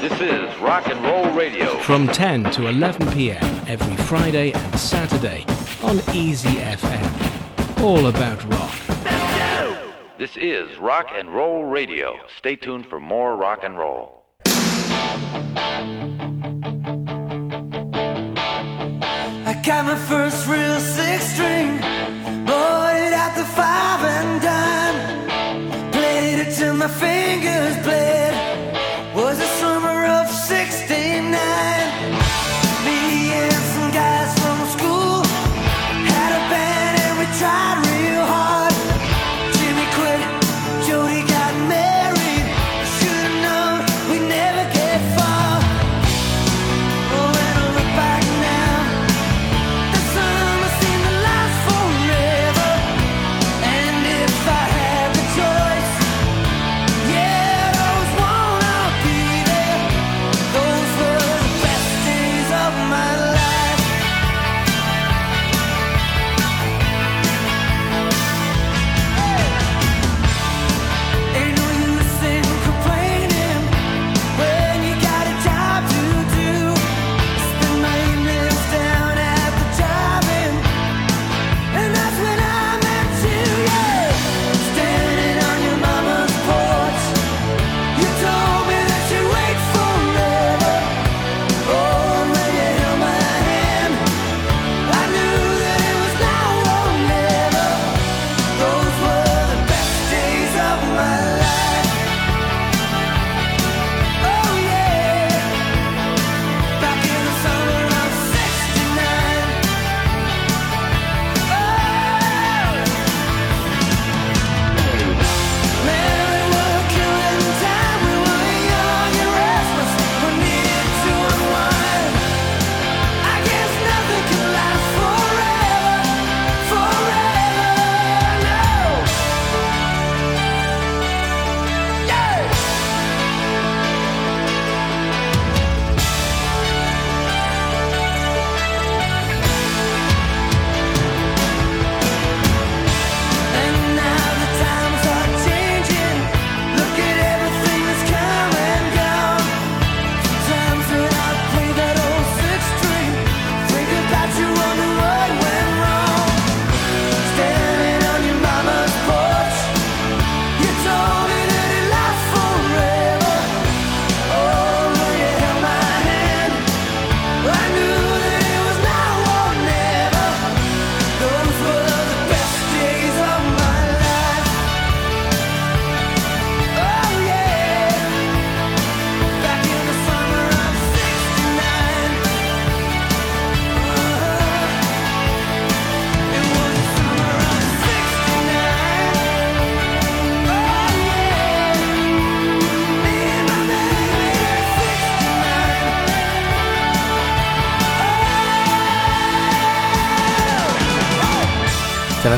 This is Rock and Roll Radio. From 10 to 11 p.m. every Friday and Saturday on Easy FM. All about rock. This is Rock and Roll Radio. Stay tuned for more rock and roll. I got my first real six string, bought it at the five and dime, played it till my fingers bled.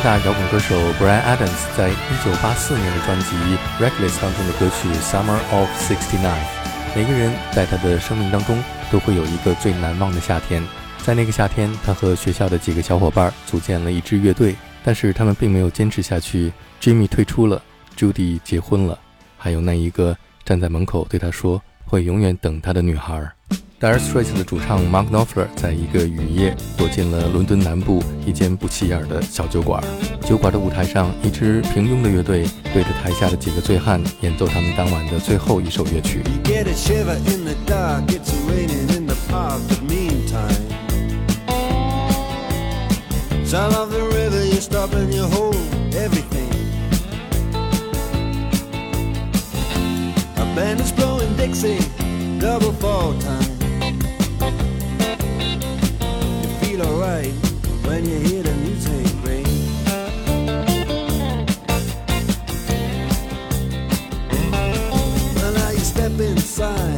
大摇滚歌手 Brian Adams 在1984年的专辑《Reckless》当中的歌曲《Summer of '69》。每个人在他的生命当中都会有一个最难忘的夏天。在那个夏天，他和学校的几个小伙伴组建了一支乐队，但是他们并没有坚持下去。Jimmy 退出了，Judy 结婚了，还有那一个站在门口对他说会永远等他的女孩。Dire Straits 的主唱 Mark Knopfler 在一个雨夜躲进了伦敦南部一间不起眼的小酒馆。酒馆的舞台上，一支平庸的乐队对着台下的几个醉汉演奏他们当晚的最后一首乐曲。Band is blowing Dixie, double fall time. Feel alright when you hear the music ring. Well, now you step inside,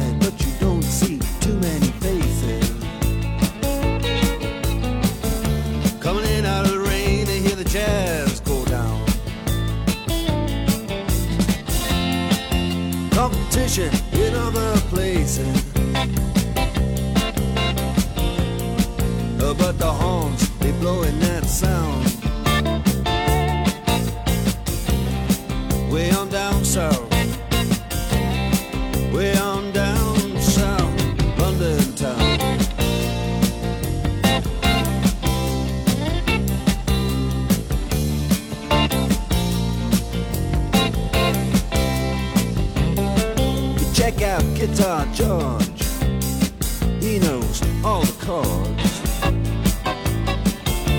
chords.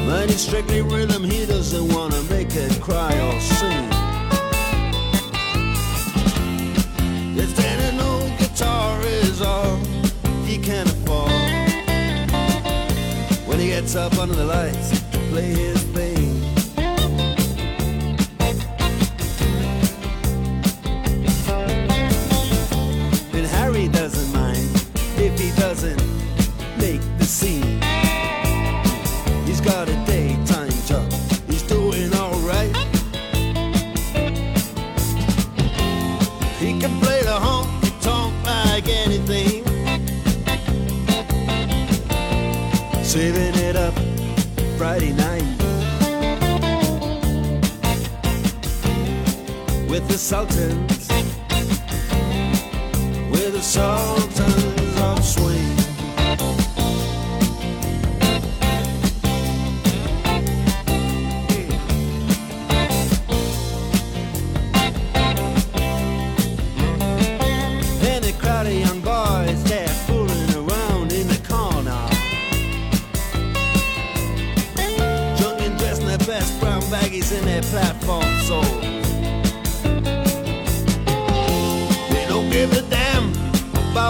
But it's strictly rhythm, he doesn't wanna make it cry or sing. If an old guitar is all he can afford. When he gets up under the lights to play his Saving it up Friday night. With the Sultans. With the Sultans of Swing.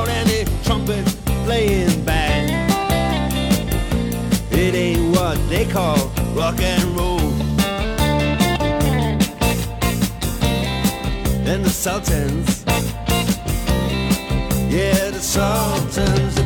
About any trumpet playing band. It ain't what they call rock and roll. And the Sultans. Yeah, the Sultans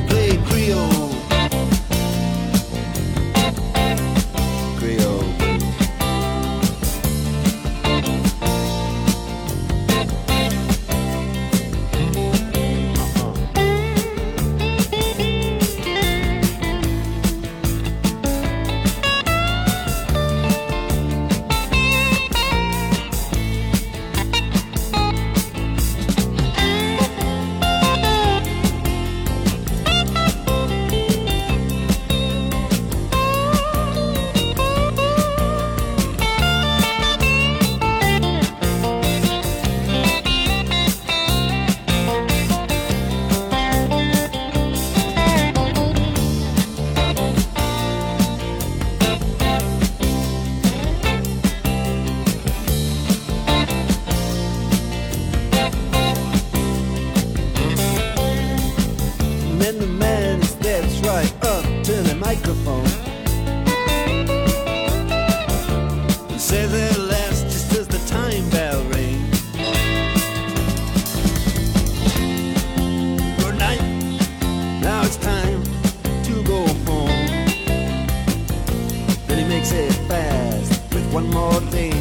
fast with one more thing.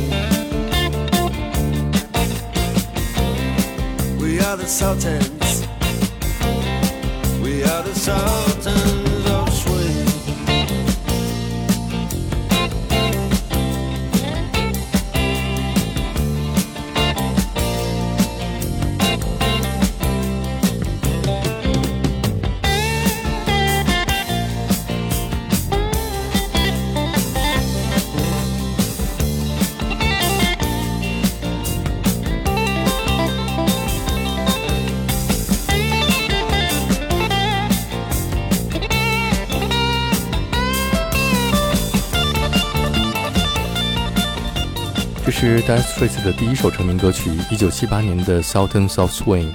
We are the Sultans. We are the Sultans 这是 Dire Straits 的第一首成名歌曲，一九七八年的《Sultans of Swing》。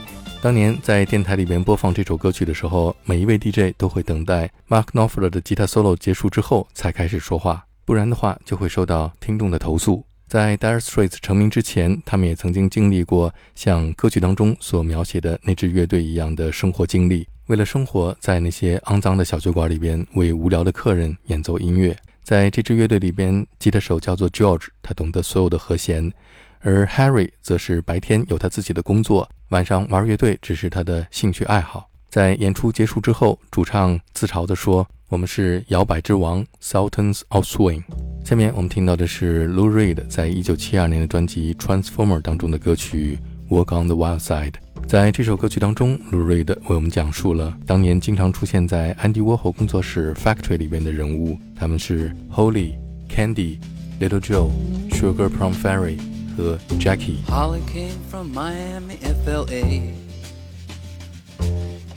当年在电台里边播放这首歌曲的时候，每一位 DJ 都会等待 Mark Knopfler 的吉他 solo 结束之后才开始说话，不然的话就会受到听众的投诉。在 Dire Straits 成名之前，他们也曾经经历过像歌曲当中所描写的那支乐队一样的生活经历。为了生活，在那些肮脏的小酒馆里边为无聊的客人演奏音乐。在这支乐队里边，吉他手叫做 George，他懂得所有的和弦，而 Harry 则是白天有他自己的工作，晚上玩乐队只是他的兴趣爱好。在演出结束之后，主唱自嘲地说：“我们是摇摆之王，Sultans of Swing。”下面我们听到的是 Lou Reed 在一九七二年的专辑《Transformer》当中的歌曲《Walk on the Wild Side》。在这首歌曲当中，Lou Reed 为我们讲述了当年经常出现在安迪沃霍工作室 Factory 里边的人物，他们是 Holly、Candy、Little Joe、Sugar Plum Fairy 和 Jackie。 Holly came from Miami, FLA.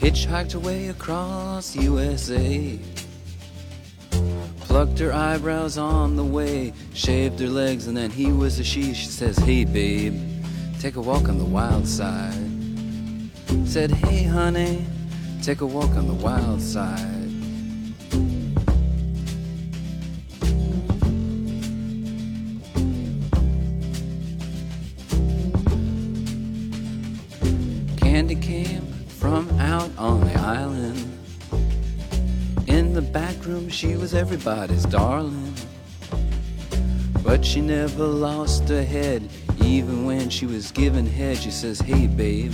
hitchhiked away across USA. Plucked her eyebrows on the way, shaved her legs, and then he was a she. She says, Hey, babe, take a walk on the wild side. Said, Hey, honey, take a walk on the wild side. Candy came from out on the island. In the back room, she was everybody's darling. But she never lost her head, even when she was given head. She says, Hey, babe,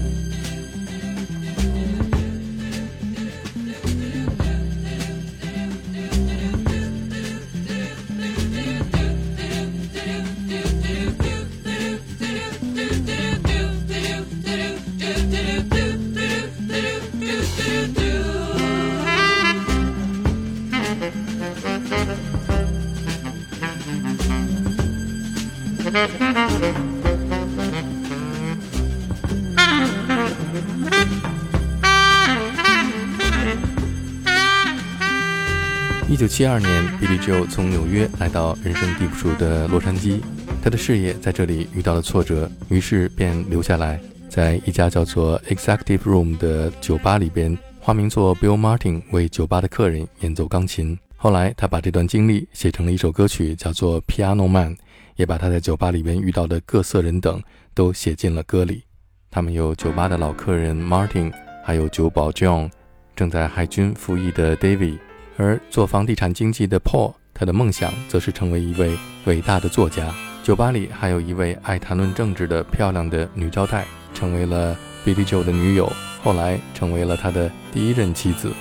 一九七二年，Billy Joe 从纽约来到人生地不熟的洛杉矶，他的事业在这里遇到了挫折，于是便留下来，在一家叫做 Executive Room 的酒吧里边，化名做 Bill Martin 为酒吧的客人演奏钢琴。后来，他把这段经历写成了一首歌曲，叫做《Piano Man》，也把他在酒吧里边遇到的各色人等都写进了歌里。他们有酒吧的老客人 Martin，还有酒保 John，正在海军服役的 David。而做房地产经纪的 Paul，他的梦想则是成为一位伟大的作家。酒吧里还有一位爱谈论政治的漂亮的女招待，成为了 Billy Joe 的女友，后来成为了他的第一任妻子。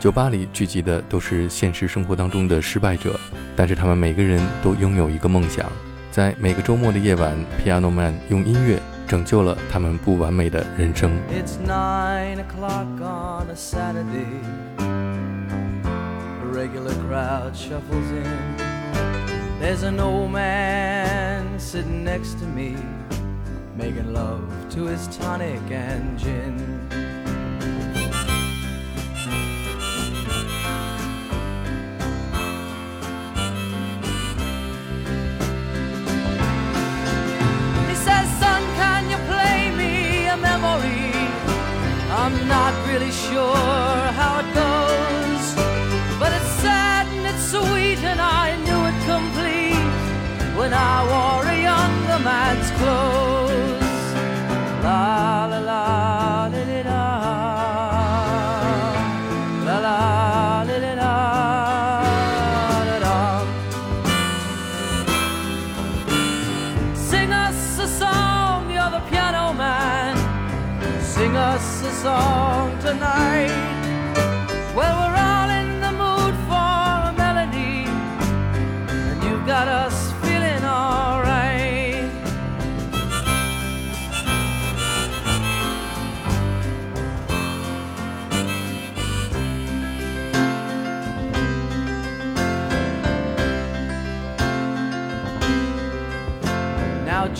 酒吧里聚集的都是现实生活当中的失败者，但是他们每个人都拥有一个梦想。在每个周末的夜晚，Piano Man 用音乐拯救了他们不完美的人生。It's nine regular crowd shuffles in. There's an old man sitting next to me, making love to his tonic and gin. He says, Son, can you play me a memory? I'm not really sure how it goes. power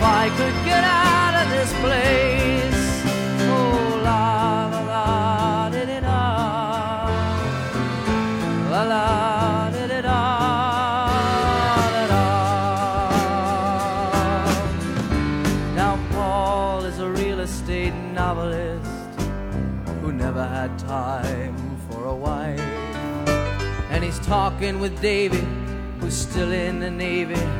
if I could get out of this place. Oh la la la di di da, la la novelist who never had time for a wife, and he's talking with David, who's still in the Navy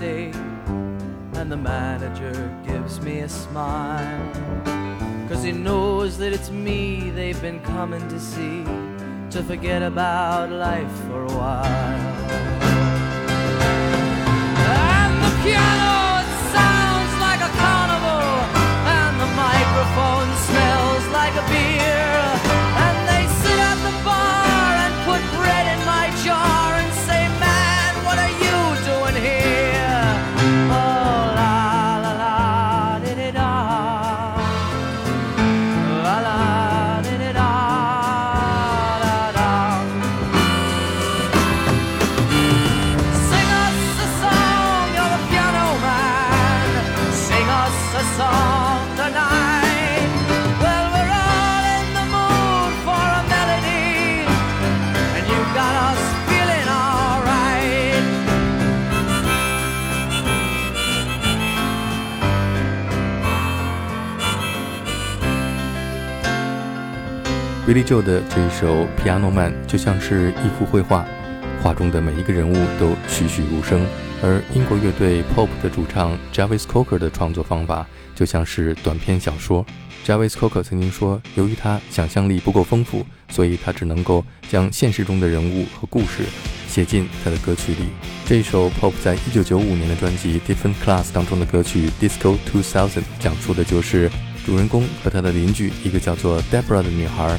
Saturday, and the manager gives me a smile. Cause he knows that it's me they've been coming to see to forget about life for a while. And the piano sounds like a carnival, and the microphone smells like a beer. Billy Joe 的这一首《Piano Man》就像是一幅绘画，画中的每一个人物都栩栩如生。而英国乐队 Pop 的主唱 Jarvis Cocker 的创作方法就像是短篇小说。Jarvis Cocker 曾经说，由于他想象力不够丰富，所以他只能够将现实中的人物和故事写进他的歌曲里。这一首 Pop 在1995年的专辑《Different Class》当中的歌曲《Disco 2000》讲述的就是主人公和他的邻居一个叫做 Deborah 的女孩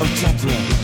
Oh, Deborah,